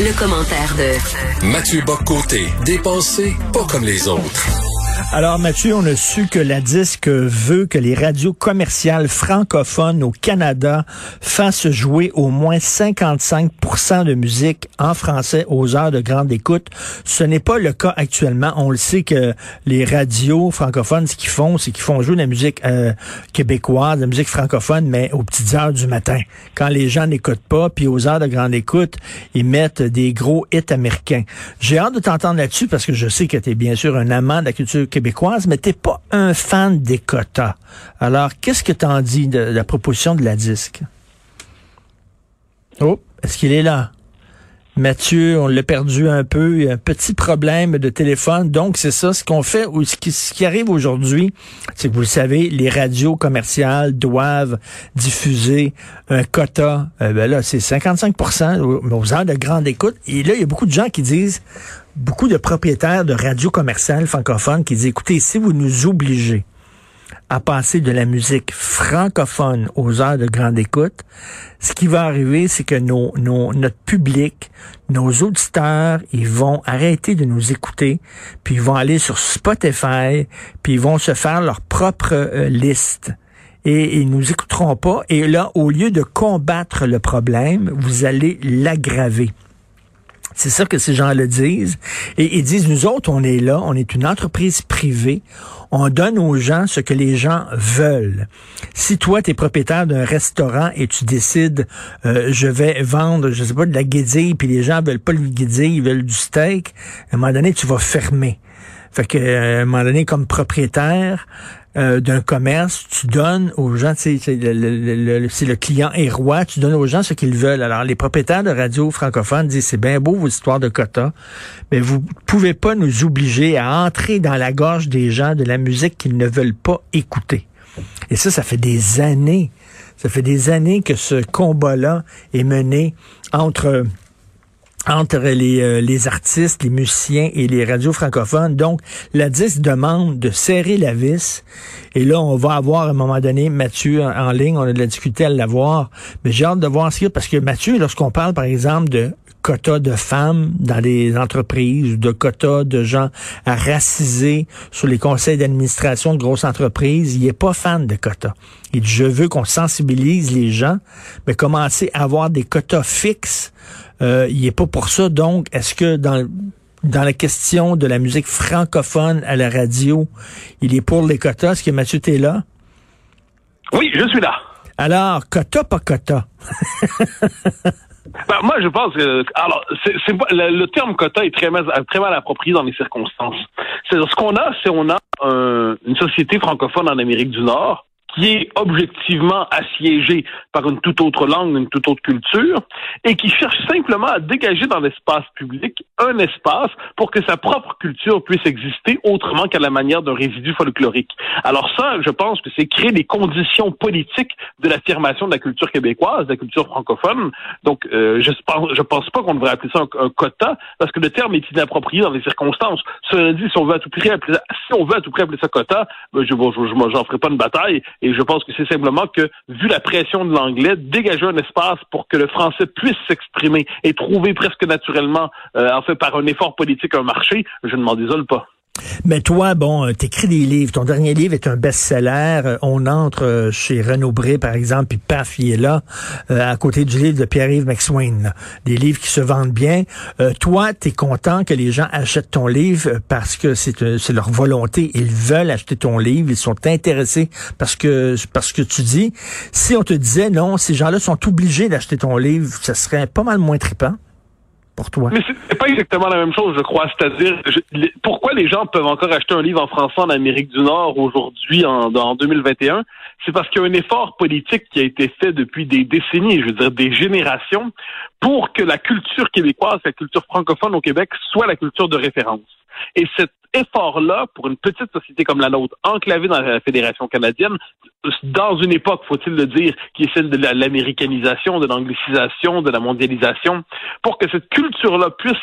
Le, commentaire de Mathieu Boccoté, dépensé pas comme les autres. Alors Mathieu, on a su que la disque veut que les radios commerciales francophones au Canada fassent jouer au moins 55% de musique en français aux heures de grande écoute. Ce n'est pas le cas actuellement. On le sait que les radios francophones, ce qu'ils font, c'est qu'ils font jouer de la musique euh, québécoise, de la musique francophone, mais aux petites heures du matin, quand les gens n'écoutent pas, puis aux heures de grande écoute, ils mettent des gros hits américains. J'ai hâte de t'entendre là-dessus parce que je sais que tu bien sûr un amant de la culture québécoise, mais t'es pas un fan des quotas. Alors, qu'est-ce que t'en dis de, la proposition de la disque? Oh, est-ce qu'il est là? Mathieu, on l'a perdu un peu. Il y a un petit problème de téléphone. Donc, c'est ça. Ce qu'on fait, ou ce qui, ce qui arrive aujourd'hui, c'est que vous le savez, les radios commerciales doivent diffuser un quota. Euh, ben là, c'est 55% aux heures de grande écoute. Et là, il y a beaucoup de gens qui disent, beaucoup de propriétaires de radios commerciales francophones qui disent, écoutez, si vous nous obligez à passer de la musique francophone aux heures de grande écoute, ce qui va arriver, c'est que nos, nos, notre public, nos auditeurs, ils vont arrêter de nous écouter, puis ils vont aller sur Spotify, puis ils vont se faire leur propre euh, liste. Et ils nous écouteront pas. Et là, au lieu de combattre le problème, vous allez l'aggraver. C'est ça que ces gens le disent. Et ils disent, nous autres, on est là, on est une entreprise privée, on donne aux gens ce que les gens veulent. Si toi, tu es propriétaire d'un restaurant et tu décides, euh, je vais vendre, je sais pas, de la guédille, puis les gens veulent pas le guédille, ils veulent du steak, à un moment donné, tu vas fermer. Fait que, à un moment donné, comme propriétaire, euh, d'un commerce, tu donnes aux gens, c'est le, le, le, client est roi, tu donnes aux gens ce qu'ils veulent. Alors, les propriétaires de radio francophones disent, c'est bien beau vos histoires de quotas, mais vous pouvez pas nous obliger à entrer dans la gorge des gens de la musique qu'ils ne veulent pas écouter. Et ça, ça fait des années, ça fait des années que ce combat-là est mené entre entre les, euh, les artistes, les musiciens et les radios francophones. Donc, la DIS demande de serrer la vis. Et là, on va avoir à un moment donné Mathieu en, ligne. On a de la difficulté à l'avoir. Mais j'ai hâte de voir ce qu'il y a. Parce que Mathieu, lorsqu'on parle, par exemple, de quotas de femmes dans les entreprises, de quotas de gens à raciser sur les conseils d'administration de grosses entreprises, il est pas fan de quotas. Il dit, je veux qu'on sensibilise les gens, mais commencer à avoir des quotas fixes euh, il est pas pour ça. Donc, est-ce que dans dans la question de la musique francophone à la radio, il est pour les quotas? Est-ce que Mathieu, t'es là? Oui, je suis là. Alors, quota, pas quota? Ben, moi, je pense que alors c'est, le, le, terme quota est très mal, très mal approprié dans les circonstances. C'est ce qu'on a, c'est on a une société francophone en Amérique du Nord qui est objectivement assiégé par une toute autre langue, une toute autre culture, et qui cherche simplement à dégager dans l'espace public un espace pour que sa propre culture puisse exister autrement qu'à la manière d'un résidu folklorique. Alors ça, je pense que c'est créer les conditions politiques de l'affirmation de la culture québécoise, de la culture francophone. Donc, euh, je pense, je pense pas qu'on devrait appeler ça un, quota, parce que le terme est inapproprié dans les circonstances. Cela dit, si on veut à tout prix appeler si on veut à tout prix appeler ça quota, ben, je, je, j'en ferai pas une bataille et je pense que c'est simplement que, vu la pression de l'anglais, dégager un espace pour que le français puisse s'exprimer et trouver presque naturellement, euh, en fait, par un effort politique, un marché, je ne m'en désole pas. Mais toi, bon, euh, t'écris des livres. Ton dernier livre est un best-seller. Euh, on entre euh, chez Renaud Bré, par exemple, puis paf, il est là, à côté du livre de Pierre-Yves McSwain. Des livres qui se vendent bien. Euh, toi, t'es content que les gens achètent ton livre parce que c'est leur volonté. Ils veulent acheter ton livre. Ils sont intéressés parce que parce que tu dis. Si on te disait non, ces gens-là sont obligés d'acheter ton livre, ça serait pas mal moins Mais c'est pas exactement la même chose, je crois. C'est-à-dire, pourquoi les gens peuvent encore acheter un livre en français en Amérique du Nord aujourd'hui, en, en 2021? C'est parce qu'il y a un effort politique qui a été fait depuis des décennies, je veux dire des générations, pour que la culture québécoise, la culture francophone au Québec soit la culture de référence. Et cet effort-là, pour une petite société comme la nôtre, enclavée dans la Fédération canadienne, dans une époque, faut-il le dire, qui est celle de l'américanisation, de l'anglicisation, de la mondialisation, pour que cette culture-là puisse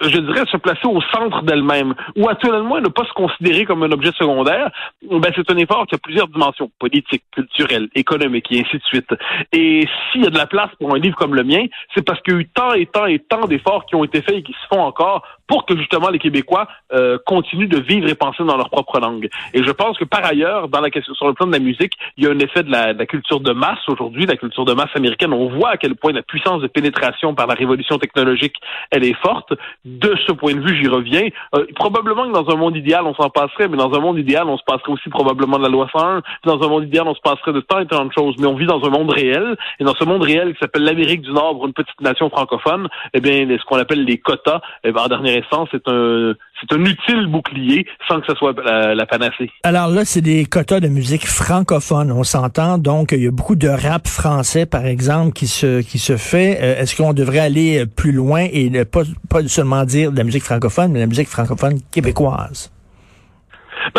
je dirais, se placer au centre d'elle-même, ou à tout le moins ne pas se considérer comme un objet secondaire, ben c'est un effort qui a plusieurs dimensions, politiques, culturelles, économiques et ainsi de suite. Et s'il y a de la place pour un livre comme le mien, c'est parce qu'il y a eu tant et tant et tant d'efforts qui ont été faits et qui se font encore pour que justement les Québécois euh, continuent de vivre et penser dans leur propre langue. Et je pense que par ailleurs, dans la question sur le plan de la musique, il y a un effet de la, de la culture de masse aujourd'hui, la culture de masse américaine. On voit à quel point la puissance de pénétration par la révolution technologique, elle est forte. De ce point de vue, j'y reviens. Euh, probablement que dans un monde idéal, on s'en passerait, mais dans un monde idéal, on se passerait aussi probablement de la loi 101. Dans un monde idéal, on se passerait de tant et tant de choses. Mais on vit dans un monde réel, et dans ce monde réel qui s'appelle l'Amérique du Nord, une petite nation francophone, eh bien, ce qu'on appelle les quotas, eh bien, en dernière c'est un c'est un utile bouclier sans que ce soit la, panacée. Alors là, c'est des quotas de musique francophone, on s'entend. Donc, il y a beaucoup de rap français, par exemple, qui se qui se fait. Euh, est-ce qu'on devrait aller plus loin et ne pas, pas seulement dire de la musique francophone, mais de la musique francophone québécoise?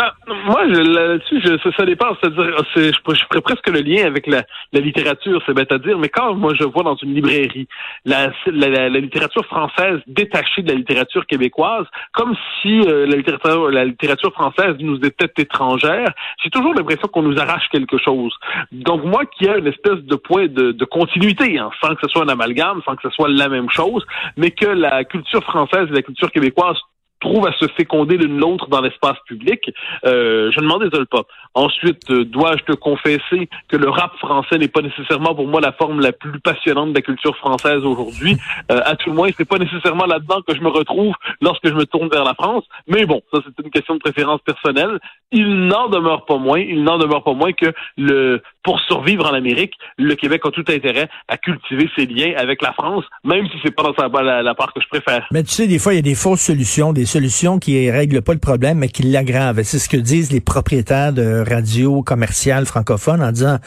Ben, moi, là-dessus, je, ça dépend. C'est-à-dire, je, je ferais presque le lien avec la, la littérature, c'est bête à dire, mais quand moi je vois dans une librairie la, la, la, littérature française détachée de la littérature québécoise, comme si euh, la, littérature, la littérature française nous était étrangère, j'ai toujours l'impression qu'on nous arrache quelque chose. Donc moi, qui a une espèce de point de, de continuité, hein, sans que ce soit un amalgame, sans que ce soit la même chose, mais que la culture française et la culture québécoise trouve à se féconder l'une l'autre dans l'espace public, euh, je ne m'en désole pas. Ensuite, euh, dois-je te confesser que le rap français n'est pas nécessairement pour moi la forme la plus passionnante de la culture française aujourd'hui. Euh, à tout le moins, c'est pas nécessairement là-dedans que je me retrouve lorsque je me tourne vers la France. Mais bon, ça c'est une question de préférence personnelle. Il n'en demeure pas moins, il n'en demeure pas moins que le pour survivre en Amérique, le Québec a tout intérêt à cultiver ses liens avec la France, même si c'est pas dans la part que je préfère. Mais tu sais, des fois, il y a des fausses solutions, des solutions qui règlent pas le problème, mais qui l'aggravent. C'est ce que disent les propriétaires de radios commerciales francophones en disant,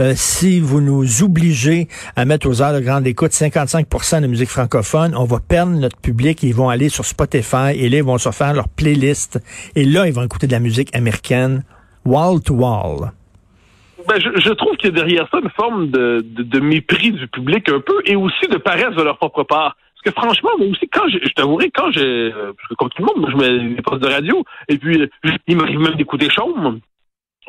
euh, si vous nous obligez à mettre aux heures de grande écoute 55% de musique francophone, on va perdre notre public, ils vont aller sur Spotify et là, ils vont se faire leur playlist. Et là, ils vont écouter de la musique américaine wall to wall. Ben, je, je, trouve qu'il y a derrière ça une forme de, de, de, mépris du public un peu et aussi de paresse de leur propre part. Parce que franchement, moi aussi, quand je, je t'avouerai, quand j'ai, comme tout le monde, moi, je mets des postes de radio, et puis il m'arrive même d'écouter Chaume,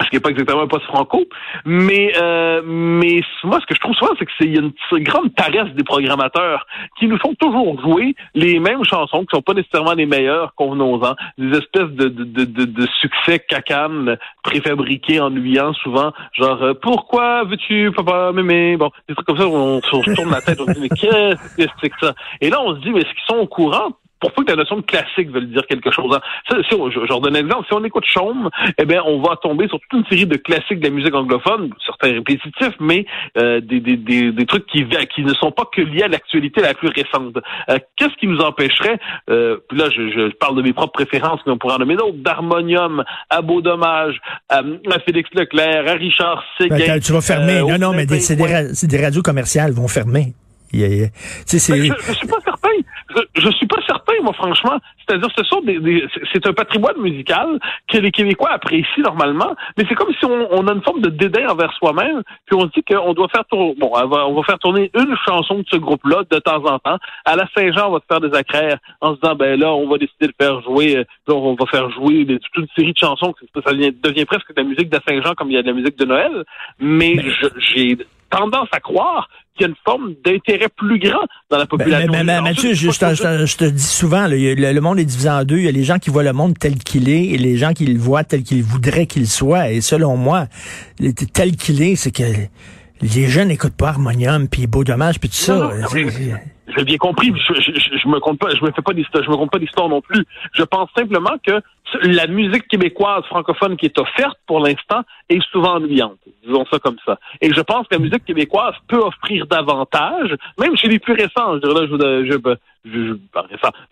ce qui n'est pas exactement un poste franco, mais euh, mais moi ce que je trouve souvent c'est que c'est y a une, grande paresse des programmateurs qui nous font toujours jouer les mêmes chansons qui sont pas nécessairement les meilleures convenons-en, des espèces de de, de, de, succès cacanes préfabriqués ennuyants souvent, genre euh, pourquoi veux-tu papa m'aimer bon des trucs comme ça on, on se tourne la tête on se dit mais qu'est-ce que c'est que ça? Et là on se dit mais est-ce qu'ils sont au courant? Pour peu que la notion de classique veut dire quelque chose. Hein. si on, je, je redonne un exemple. Si on écoute Chaume, eh bien, on va tomber sur toute une série de classiques de la musique anglophone, certains répétitifs, mais euh, des, des, des, des, trucs qui, qui ne sont pas que liés à l'actualité la plus récente. Euh, qu'est-ce qui nous empêcherait, euh, puis là, je, je, parle de mes propres préférences, mais on pourrait en nommer d'autres, d'Harmonium, à Beau Dommage, à, Félix Leclerc, à Richard Séguin. Ben, tu vas fermer. non, non, mais c'est des, des radios commerciales vont fermer. Je, je suis pas certain. Je, suis pas certain, moi, franchement. C'est-à-dire, ce sont des, c'est un patrimoine musical que les Québécois apprécient normalement, mais c'est comme si on, on, a une forme de dédain envers soi-même, puis on se dit qu'on doit faire tourner, bon, on va, faire tourner une chanson de ce groupe-là de temps en temps. À la Saint-Jean, on va se faire des accraires en se disant, ben là, on va décider de faire jouer, euh, on va faire jouer toute une série de chansons, ça devient presque de la musique de Saint-Jean comme il y a de la musique de Noël, mais j'ai tendance à croire qu'il y a une forme d'intérêt plus grand dans la population. Mathieu, je, te, dis souvent, le, monde est divisé en deux. Il y a les gens qui voient le monde tel qu'il est et les gens qui le voient tel qu'ils voudraient qu'il soit. Et selon moi, tel qu'il est, c'est que les jeunes n'écoutent pas Harmonium, puis Beau Dommage, puis tout ça. J'ai bien compris. Je, je, me compte pas, je me fais pas d'histoire, je me compte pas d'histoire non plus. Je pense simplement que la musique québécoise francophone qui est offerte pour l'instant est souvent ennuyante. Disons ça comme ça. Et je pense que la musique québécoise peut offrir davantage, même chez les plus récents. Je, là, je, je, je,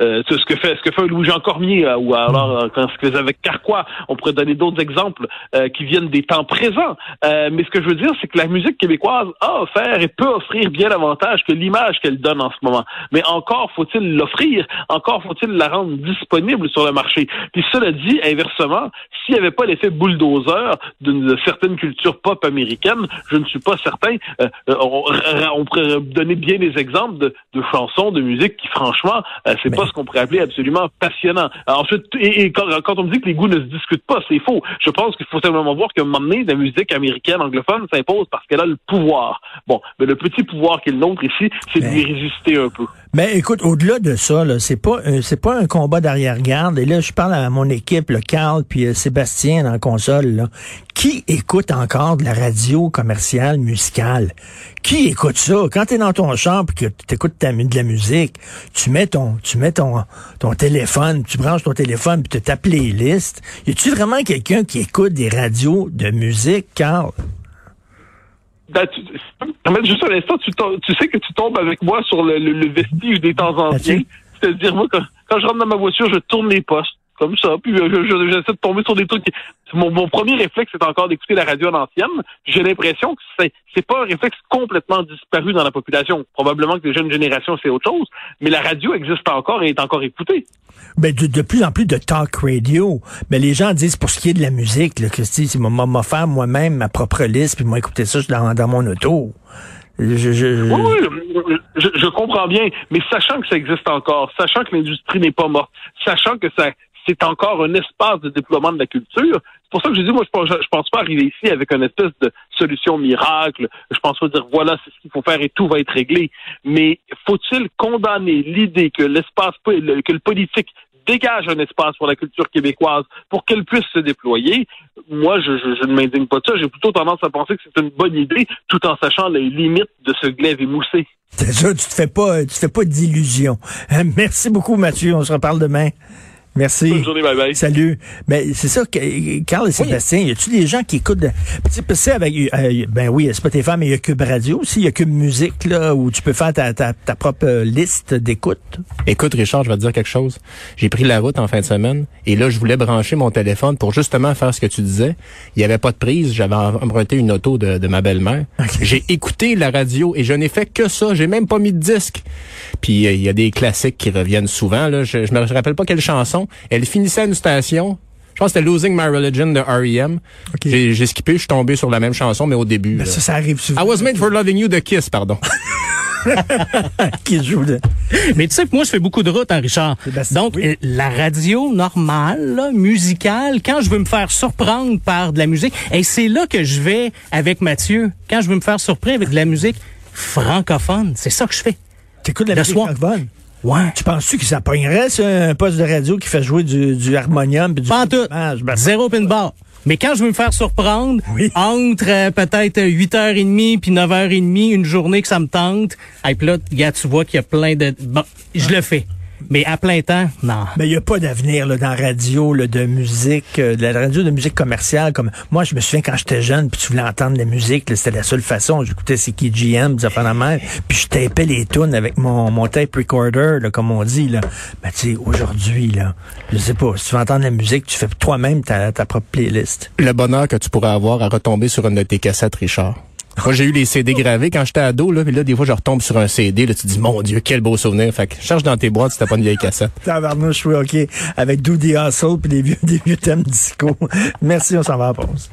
euh, ce que fait ce que fait Louis-Jean Cormier euh, ou alors euh, quand ce que faisait avec Carquois, on pourrait donner d'autres exemples euh, qui viennent des temps présents. mais ce que je veux dire, c'est que la musique québécoise a offert et peut offrir bien davantage que l'image qu'elle donne en ce moment. Mais encore faut-il l'offrir, encore faut-il la rendre disponible sur le marché. Puis cela dit, inversement, s'il n'y avait pas l'effet bulldozer d'une certaine culture pop américaine, je ne suis pas certain. On, on, pourrait donner bien des exemples de, de chansons, de musique qui franchement, euh, c'est pas ce qu'on pourrait appeler absolument passionnant. ensuite, et, quand, on me dit que les goûts ne se discutent pas, c'est faux. Je pense qu'il faut simplement voir qu'à un moment donné, la musique américaine anglophone s'impose parce qu'elle a le pouvoir. Bon, mais le petit pouvoir qui est le nôtre ici, c'est de lui résister un peu. Mais écoute, au-delà de ça, c'est pas c'est pas un combat d'arrière-garde. Et là, je parle à mon équipe, le Carl puis euh, Sébastien la console. Qui écoute encore de la radio commerciale musicale? Qui écoute ça? Quand t'es dans ton chambre et que t'écoutes de la musique, tu mets ton tu mets ton ton téléphone, tu branches ton téléphone puis tu ta playlist. Y a-tu vraiment quelqu'un qui écoute des radios de musique, Carl? Ben, tu, juste un instant, tu, tu, sais que tu tombes avec moi sur le, le, vestige des temps anciens. C'est-à-dire, moi, quand, quand, je rentre dans ma voiture, je tourne les postes comme ça. Puis euh, j'essaie de tomber sur des trucs. Mon, mon premier réflexe, c'est encore d'écouter la radio en ancienne. J'ai l'impression que c'est c'est pas un réflexe complètement disparu dans la population. Probablement que les jeunes générations, c'est autre chose. Mais la radio existe encore et est encore écoutée. Ben, de, de, plus en plus de talk radio. Mais les gens disent pour ce qui est de la musique, là, que c'est m'a faire moi-même ma propre liste, puis moi écouter ça dans, dans mon auto. Je, je, Oui, je, je, comprends bien, mais sachant que ça existe encore, sachant que l'industrie n'est pas morte, sachant que ça, c'est encore un espace de déploiement de la culture. C'est pour ça que je dis, moi, je pense, je pense pas arriver ici avec une espèce de solution miracle. Je pense pas dire, voilà, c'est ce qu'il faut faire et tout va être réglé. Mais faut-il condamner l'idée que l'espace, que le politique dégage un espace pour la culture québécoise pour qu'elle puisse se déployer, moi, je, ne m'indigne pas de ça. J'ai plutôt tendance à penser que c'est une bonne idée, tout en sachant les limites de ce glaive émoussé. C'est tu te tu te fais pas d'illusions. Merci beaucoup, Mathieu. On se reparle demain. Merci. Bonne journée, bye bye. Salut. Mais c'est ça, Carl et Sébastien, y a-tu des gens qui écoutent, tu sais, avec, euh, ben oui, Spotify, mais il y a Cube Radio aussi, il y a Cube Musique, là, où tu peux faire ta, ta, ta propre euh, liste d'écoute. Écoute, Richard, je vais te dire quelque chose. J'ai pris la route en fin de semaine, et là, je voulais brancher mon téléphone pour justement faire ce que tu disais. Il y avait pas de prise, j'avais emprunté une auto de, de ma belle-mère. J'ai écouté la radio, et je n'ai fait que ça, j'ai même pas mis de disque. Puis, euh, il y a des classiques qui reviennent souvent, là. Je, je me rappelle pas quelle chanson, elle finissait à une station. Je pense que c'était Losing My Religion de R.E.M. J'ai skippé, je suis tombé sur la même chanson, mais au début. Ça, ça arrive souvent. I was made for loving you de Kiss, pardon. qui joue Mais tu sais, moi, je fais beaucoup de route, hein, Richard. Donc, euh, la radio normale, musicale, quand je veux me faire surprendre par de la musique, et c'est là que je vais avec Mathieu. Quand je veux me faire surprendre avec de la musique francophone, c'est ça que je fais. T'écoutes de la musique francophone? Ouais. Tu penses-tu que ça pognerait, un poste de radio qui fait jouer du, du harmonium du Pas tout. Ben, Zéro pin bar. Mais quand je veux me faire surprendre, entre euh, peut-être 8h30 puis 9h30, une journée que ça me tente, et puis là, gars, tu vois qu'il y a plein de... Bon, je le fais. Mais à plein temps, non. Mais il n'y a pas d'avenir dans la radio là, de musique, euh, de la radio de musique commerciale. Comme moi, je me souviens quand j'étais jeune, puis tu voulais entendre la musique, c'était la seule façon. J'écoutais c'est qui GM, la mer, puis je tapais les tunes avec mon, mon tape recorder, là, comme on dit. Là. Mais tu sais, aujourd'hui, là, je sais pas, si tu veux entendre la musique, tu fais toi-même ta, ta propre playlist. Le bonheur que tu pourrais avoir à retomber sur une de tes cassettes, Richard. Moi, j'ai eu les CD gravés quand j'étais ado, là, puis là, des fois, je retombe sur un CD, là, tu te dis, mon Dieu, quel beau souvenir. Fait que cherche dans tes boîtes si t'as pas une vieille cassette. Tabarnouche, oui, OK. Avec Do The Hustle puis des vieux, des vieux thèmes disco. Merci, on s'en va à pause.